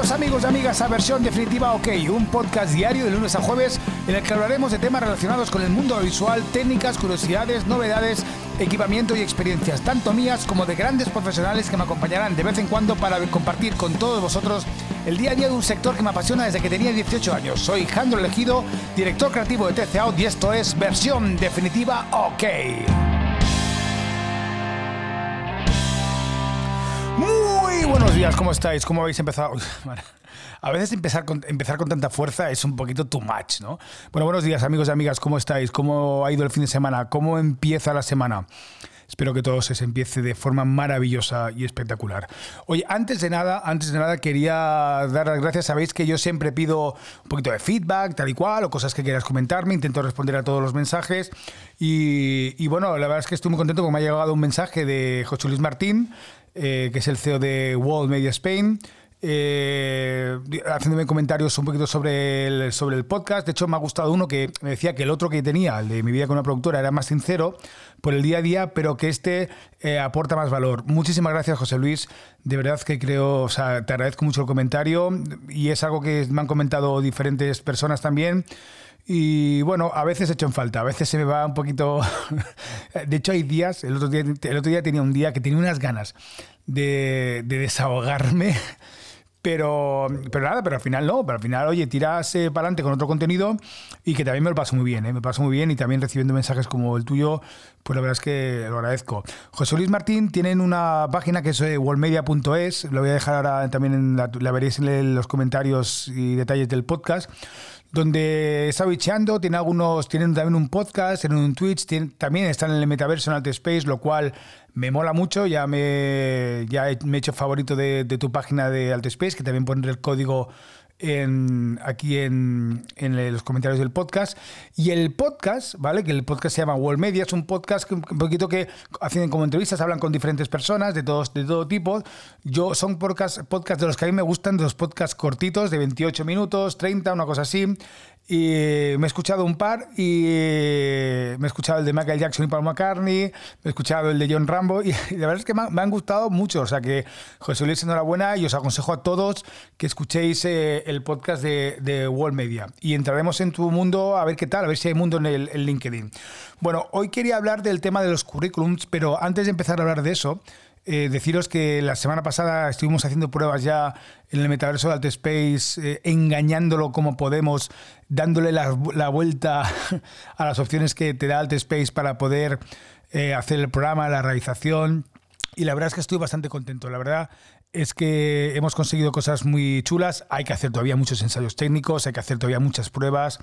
Bienvenidos amigos y amigas a versión definitiva OK, un podcast diario de lunes a jueves en el que hablaremos de temas relacionados con el mundo visual, técnicas, curiosidades, novedades, equipamiento y experiencias, tanto mías como de grandes profesionales que me acompañarán de vez en cuando para compartir con todos vosotros el día a día de un sector que me apasiona desde que tenía 18 años. Soy Jandro Elegido, director creativo de TC y esto es versión definitiva OK. Buenos días, ¿cómo estáis? ¿Cómo habéis empezado? A veces empezar con, empezar con tanta fuerza es un poquito too much, ¿no? Bueno, buenos días amigos y amigas, ¿cómo estáis? ¿Cómo ha ido el fin de semana? ¿Cómo empieza la semana? Espero que todo se empiece de forma maravillosa y espectacular. Oye, antes de nada, antes de nada quería dar las gracias. Sabéis que yo siempre pido un poquito de feedback, tal y cual, o cosas que quieras comentarme. Intento responder a todos los mensajes. Y, bueno, la verdad es que estoy muy contento porque me ha llegado un mensaje de José Luis Martín, eh, que es el CEO de World Media Spain. Eh, haciéndome comentarios un poquito sobre el, sobre el podcast. De hecho, me ha gustado uno que me decía que el otro que tenía, el de mi vida con una productora, era más sincero por el día a día, pero que este eh, aporta más valor. Muchísimas gracias, José Luis. De verdad que creo, o sea, te agradezco mucho el comentario y es algo que me han comentado diferentes personas también. Y bueno, a veces he hecho en falta, a veces se me va un poquito. de hecho, hay días, el otro día, el otro día tenía un día que tenía unas ganas de, de desahogarme pero, pero nada, pero al final no, pero al final, oye, tiras para adelante con otro contenido y que también me lo paso muy bien, ¿eh? me paso muy bien y también recibiendo mensajes como el tuyo, pues la verdad es que lo agradezco. José Luis Martín tienen una página que es eh, worldmedia.es, lo voy a dejar ahora también, la veréis en los comentarios y detalles del podcast, donde está bicheando, tiene algunos, tienen también un podcast, tienen un Twitch, también están en el metaverso en Alt Space, lo cual me mola mucho, ya me, ya me he hecho favorito de, de tu página de Alt Space, que también pondré el código en, aquí en, en, los comentarios del podcast. Y el podcast, ¿vale? Que el podcast se llama World Media, es un podcast un poquito que hacen como entrevistas, hablan con diferentes personas de, todos, de todo tipo. Yo son podcast, podcast de los que a mí me gustan, de los podcasts cortitos, de 28 minutos, 30, una cosa así. Y me he escuchado un par y me he escuchado el de Michael Jackson y Paul McCartney, me he escuchado el de John Rambo y la verdad es que me han, gustado mucho. O sea que José Luis, enhorabuena y os aconsejo a todos que escuchéis eh, el podcast de, de World Media y entraremos en tu mundo a ver qué tal, a ver si hay mundo en el en LinkedIn. Bueno, hoy quería hablar del tema de los currículums, pero antes de empezar a hablar de eso, eh, deciros que la semana pasada estuvimos haciendo pruebas ya en el metaverso de Altspace, eh, engañándolo como podemos, dándole la, vuelta a las opciones que te da Altspace para poder eh, hacer el programa, la realización. Y la verdad es que estoy bastante contento. La verdad es que hemos conseguido cosas muy chulas. Hay que hacer todavía muchos ensayos técnicos, hay que hacer todavía muchas pruebas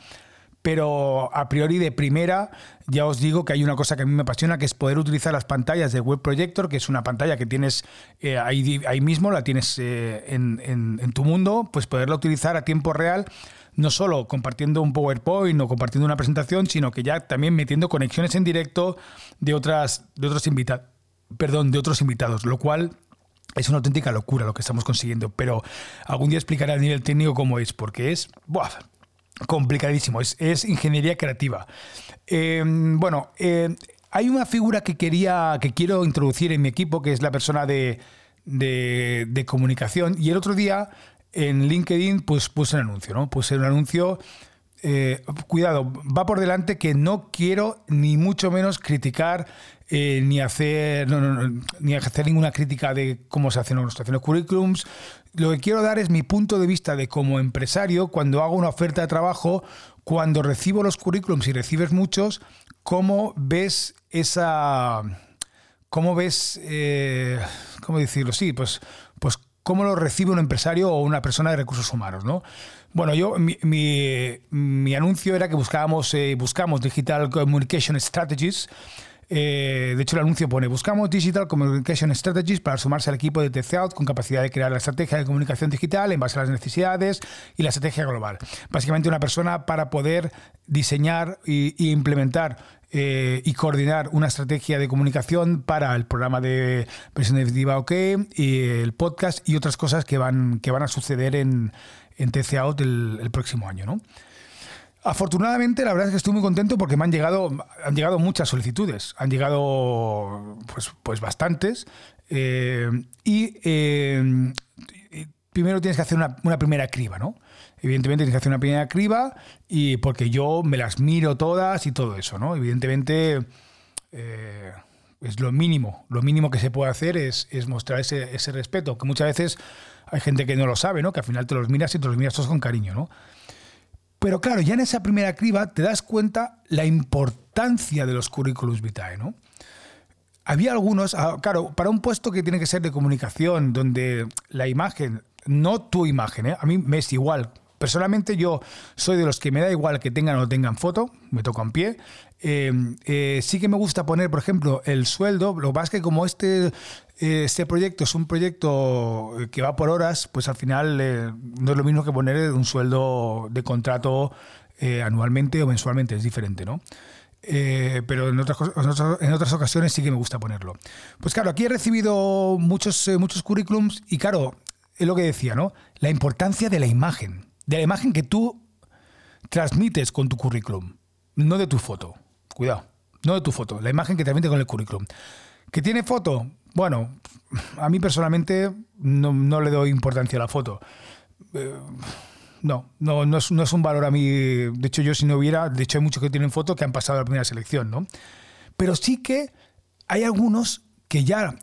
pero a priori de primera ya os digo que hay una cosa que a mí me apasiona, que es poder utilizar las pantallas de Web Projector, que es una pantalla que tienes eh, ahí, ahí, mismo, la tienes eh, en, en, tu mundo, pues poderla utilizar a tiempo real no solo compartiendo un PowerPoint o compartiendo una presentación, sino que ya también metiendo conexiones en directo de otras de otros invitados, perdón, de otros invitados, lo cual es una auténtica locura lo que estamos consiguiendo, pero algún día explicaré a nivel técnico cómo es, porque es buah, complicadísimo, es, ingeniería creativa. Eh, bueno, eh, hay una figura que quería, que quiero introducir en mi equipo, que es la persona de, de, comunicación. Y el otro día en LinkedIn pues, puse un anuncio, ¿no? Puse un anuncio. Eh, cuidado, va por delante que no quiero ni mucho menos criticar ni hacer ni hacer ninguna crítica de cómo se hacen los currículums lo que quiero dar es mi punto de vista de como empresario, cuando hago una oferta de trabajo, cuando recibo los currículums y recibes muchos, ¿cómo ves esa... ¿Cómo ves... Eh, ¿Cómo decirlo? Sí, pues, pues cómo lo recibe un empresario o una persona de recursos humanos, ¿no? Bueno, yo mi, mi, anuncio era que buscábamos, eh, buscamos Digital Communication Strategies eh, de hecho, el anuncio pone: Buscamos Digital Communication Strategies para sumarse al equipo de TCOut con capacidad de crear la estrategia de comunicación digital en base a las necesidades y la estrategia global. Básicamente, una persona para poder diseñar e implementar eh, y coordinar una estrategia de comunicación para el programa de presión definitiva OK y el podcast y otras cosas que van, que van a suceder en, en el, próximo año. ¿no? Afortunadamente, la verdad es que estoy muy contento porque me han llegado, han llegado muchas solicitudes, han llegado pues, pues bastantes. Eh, y, eh, primero tienes que hacer una, primera criba, ¿no? Evidentemente tienes que hacer una primera criba y porque yo me las miro todas y todo eso, ¿no? Evidentemente eh, es lo mínimo, lo mínimo que se puede hacer es, es mostrar ese, ese, respeto, que muchas veces hay gente que no lo sabe, ¿no? Que al final te los miras y te los miras todos con cariño, ¿no? Pero claro, ya en esa primera criba te das cuenta la importancia de los currículums vitae, ¿no? Había algunos, ah, claro, para un puesto que tiene que ser de comunicación, donde la imagen, no tu imagen, ¿eh? a mí me es igual. Personalmente yo soy de los que me da igual que tengan o no tengan foto, me toco en pie. Eh, eh, sí que me gusta poner, por ejemplo, el sueldo. Lo que pasa es que como este, este proyecto es un proyecto que va por horas, pues al final no es lo mismo que poner un sueldo de contrato anualmente o mensualmente, es diferente, ¿no? Eh, pero en otras, en otras ocasiones sí que me gusta ponerlo. Pues claro, aquí he recibido muchos, eh, muchos currículums y claro, es lo que decía, ¿no? La importancia de la imagen, de la imagen que tú transmites con tu currículum, no de tu foto. Cuidado, no de tu foto, la imagen que transmite con el currículum. ¿Que tiene foto? Bueno, a mí personalmente no, le doy importancia a la foto. Eh, no, no, no es, no es, un valor a mí. De hecho, yo si no hubiera, de hecho hay muchos que tienen fotos que han pasado a la primera selección, ¿no? Pero sí que hay algunos que ya,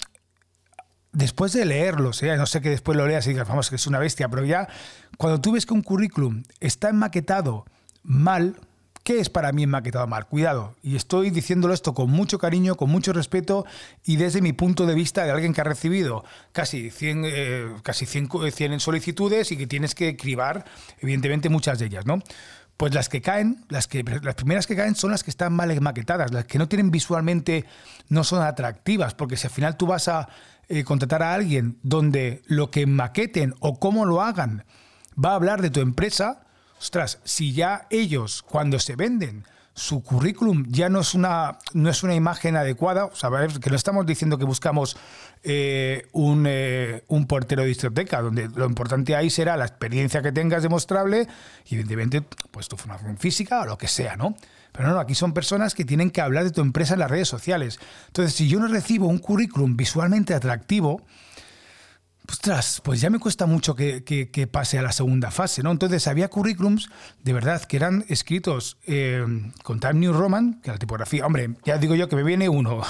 después de leerlos, ¿eh? no sé que después lo leas y digas, vamos, que es una bestia, pero ya cuando tú ves que un currículum está enmaquetado mal, ¿Qué es para mí enmaquetado mal? Cuidado, y estoy diciéndolo esto con mucho cariño, con mucho respeto y desde mi punto de vista de alguien que ha recibido casi 100, eh, casi 100, 100 solicitudes y que tienes que cribar, evidentemente, muchas de ellas, ¿no? Pues las que caen, las, que, las primeras que caen son las que están mal enmaquetadas, las que no tienen visualmente, no son atractivas, porque si al final tú vas a eh, contratar a alguien donde lo que maqueten o cómo lo hagan va a hablar de tu empresa, ostras, si ya ellos cuando se venden su currículum ya no es una, no es una imagen adecuada, o sea, que no estamos diciendo que buscamos eh, un, eh, un, portero de discoteca, donde lo importante ahí será la experiencia que tengas demostrable y evidentemente pues tu formación física o lo que sea, ¿no? Pero no, aquí son personas que tienen que hablar de tu empresa en las redes sociales. Entonces, si yo no recibo un currículum visualmente atractivo, Ostras, pues ya me cuesta mucho que, pase a la segunda fase, ¿no? Entonces había currículums de verdad que eran escritos eh, con Time New Roman, que la tipografía, hombre, ya digo yo que me viene uno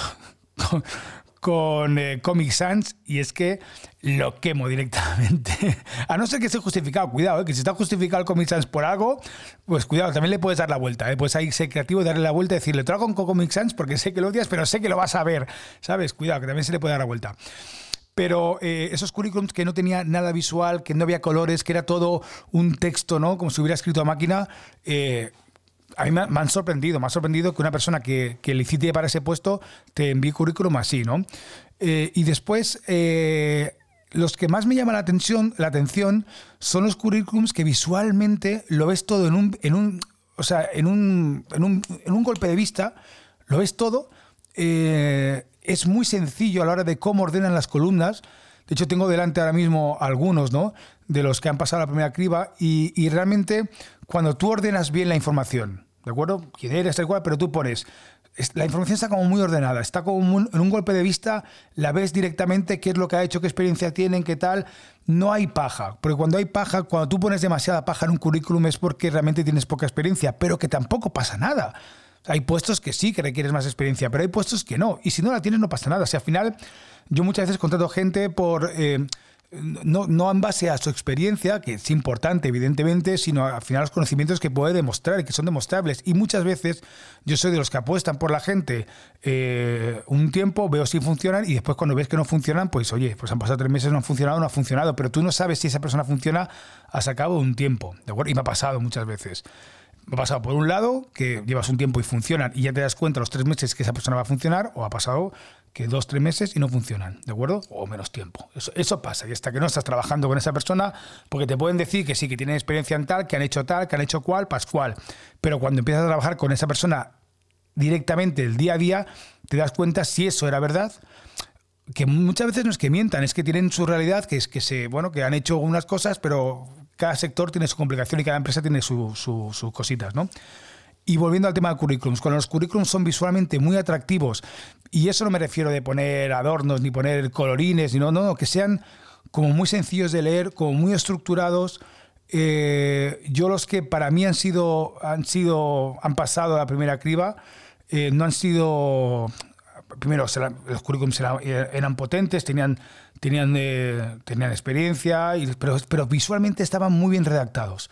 eh, Comic Sans y es que lo quemo directamente. a no ser que esté justificado, cuidado, eh, que si está justificado Comic Sans por algo, pues cuidado, también le puedes dar la vuelta. ¿eh? Puedes ahí ser creativo darle la vuelta y decirle, trago con Comic Sans porque sé que lo odias, pero sé que lo vas a ver, ¿sabes? Cuidado, que también se le puede dar la vuelta pero eh, esos currículums que no tenía nada visual, que no había colores, que era todo un texto, ¿no? Como si hubiera escrito a máquina, eh, a mí me, han sorprendido, me ha sorprendido que una persona que, que licite para ese puesto te envíe currículum así, ¿no? Eh, y después, los que más me llaman la atención, la atención son los currículums que visualmente lo ves todo en un, en un o sea, en un, en un, en un golpe de vista, lo ves todo es muy sencillo a la hora de cómo ordenan las columnas. De hecho, tengo delante ahora mismo algunos, ¿no? De los que han pasado la primera criba y, realmente cuando tú ordenas bien la información, ¿de acuerdo? Quién eres, tal cual, pero tú pones la información está como muy ordenada, está como en un golpe de vista, la ves directamente qué es lo que ha hecho, qué experiencia tienen, qué tal. No hay paja, porque cuando hay paja, cuando tú pones demasiada paja en un currículum es porque realmente tienes poca experiencia, pero que tampoco pasa nada. Hay puestos que sí, que requieres más experiencia, pero hay puestos que no. Y si no la tienes, no pasa nada. O sea, al final, yo muchas veces contrato gente por. Eh, no, no en base a su experiencia, que es importante, evidentemente, sino al final los conocimientos que puede demostrar y que son demostrables. Y muchas veces yo soy de los que apuestan por la gente eh, un tiempo, veo si funcionan y después cuando ves que no funcionan, pues oye, pues han pasado tres meses, no han funcionado, no ha funcionado, pero tú no sabes si esa persona funciona hasta cabo de un tiempo. ¿de acuerdo? Y me ha pasado muchas veces. Ha pasado por un lado que llevas un tiempo y funcionan y ya te das cuenta los tres meses que esa persona va a funcionar, o ha pasado que dos, tres meses y no funcionan, ¿de acuerdo? O menos tiempo. Eso, eso pasa y hasta que no estás trabajando con esa persona, porque te pueden decir que sí, que tienen experiencia en tal, que han hecho tal, que han hecho cual, pascual. Pero cuando empiezas a trabajar con esa persona directamente el día a día, te das cuenta si eso era verdad que muchas veces no es que mientan, es que tienen su realidad, que es que se, bueno, que han hecho unas cosas, pero cada sector tiene su complicación y cada empresa tiene sus cositas, ¿no? Y volviendo al tema de currículums, cuando los currículums son visualmente muy atractivos, y eso no me refiero de poner adornos ni poner colorines, ni no, no, que sean como muy sencillos de leer, como muy estructurados. Eh, yo los que para mí han sido, han sido, han pasado la primera criba, eh, no han sido, primero los currículums eran, potentes, tenían, tenían, eh, tenían experiencia, y, pero, pero visualmente estaban muy bien redactados.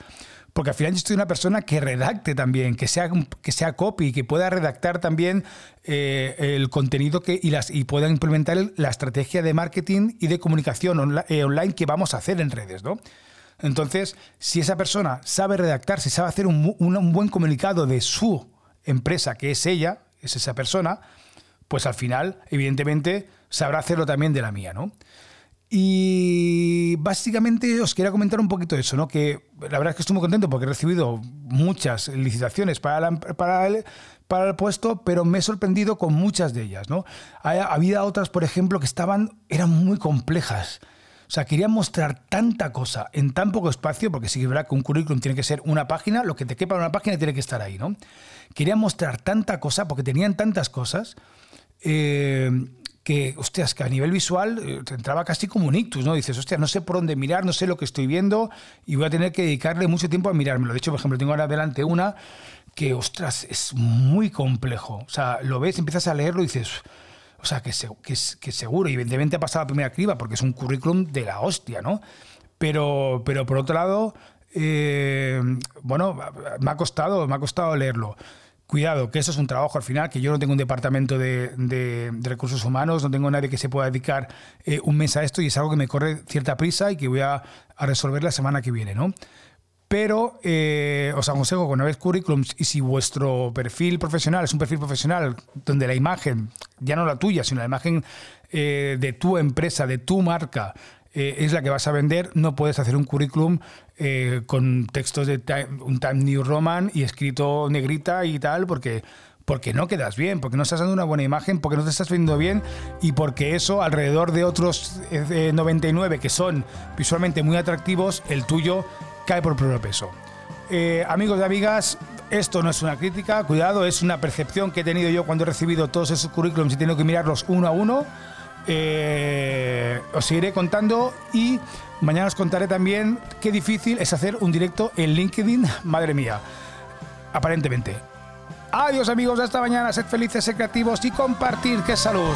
Porque al final yo estoy una persona que redacte también, que sea, que sea copy, que pueda redactar también el contenido y, pueda implementar la estrategia de marketing y de comunicación online que vamos a hacer en redes, ¿no? Entonces, si esa persona sabe redactar, si sabe hacer un, buen comunicado de su empresa, que es ella, es esa persona, pues al final, evidentemente, sabrá hacerlo también de la mía, ¿no? Y básicamente os quería comentar un poquito eso, ¿no? Que la verdad es que estoy muy contento porque he recibido muchas licitaciones para, para, el, para el puesto, pero me he sorprendido con muchas de ellas, ¿no? Había otras, por ejemplo, que estaban, eran muy complejas. O sea, quería mostrar tanta cosa en tan poco espacio, porque sí que es verdad que un currículum tiene que ser una página, lo que te quepa en una página tiene que estar ahí, ¿no? Quería mostrar tanta cosa, porque tenían tantas cosas, eh, que, hostias, que a nivel visual eh, te entraba casi como un ictus, ¿no? Dices, hostia, no sé por dónde mirar, no sé lo que estoy viendo y voy a tener que dedicarle mucho tiempo a mirármelo. De hecho, por ejemplo, tengo ahora delante una que, ostras, es muy complejo. O sea, lo ves, empiezas a leerlo y dices o sea, que, que, que seguro, y evidentemente ha pasado la primera criba porque es un currículum de la hostia, ¿no? Pero, pero por otro lado, eh, bueno, me ha costado, me ha costado leerlo. Cuidado, que eso es un trabajo al final, que yo no tengo un departamento de, recursos humanos, no tengo nadie que se pueda dedicar eh, un mes a esto y es algo que me corre cierta prisa y que voy a, resolver la semana que viene, ¿no? pero eh, os aconsejo con vez currículums y si vuestro perfil profesional es un perfil profesional donde la imagen, ya no la tuya, sino la imagen eh, de tu empresa, de tu marca, eh, es la que vas a vender, no puedes hacer un currículum con textos de un Time New Roman y escrito negrita y tal, porque porque no quedas bien, porque no estás dando una buena imagen, porque no te estás viendo bien y porque eso alrededor de otros 99 que son visualmente muy atractivos, el tuyo cae por propio peso. Eh, amigos y amigas, esto no es una crítica, cuidado, es una percepción que he tenido yo cuando he recibido todos esos currículums y tengo que mirarlos uno a uno. Eh, os seguiré contando y mañana os contaré también qué difícil es hacer un directo en LinkedIn, madre mía, aparentemente. Adiós amigos, hasta mañana, sed felices, sed creativos y compartir, que salud.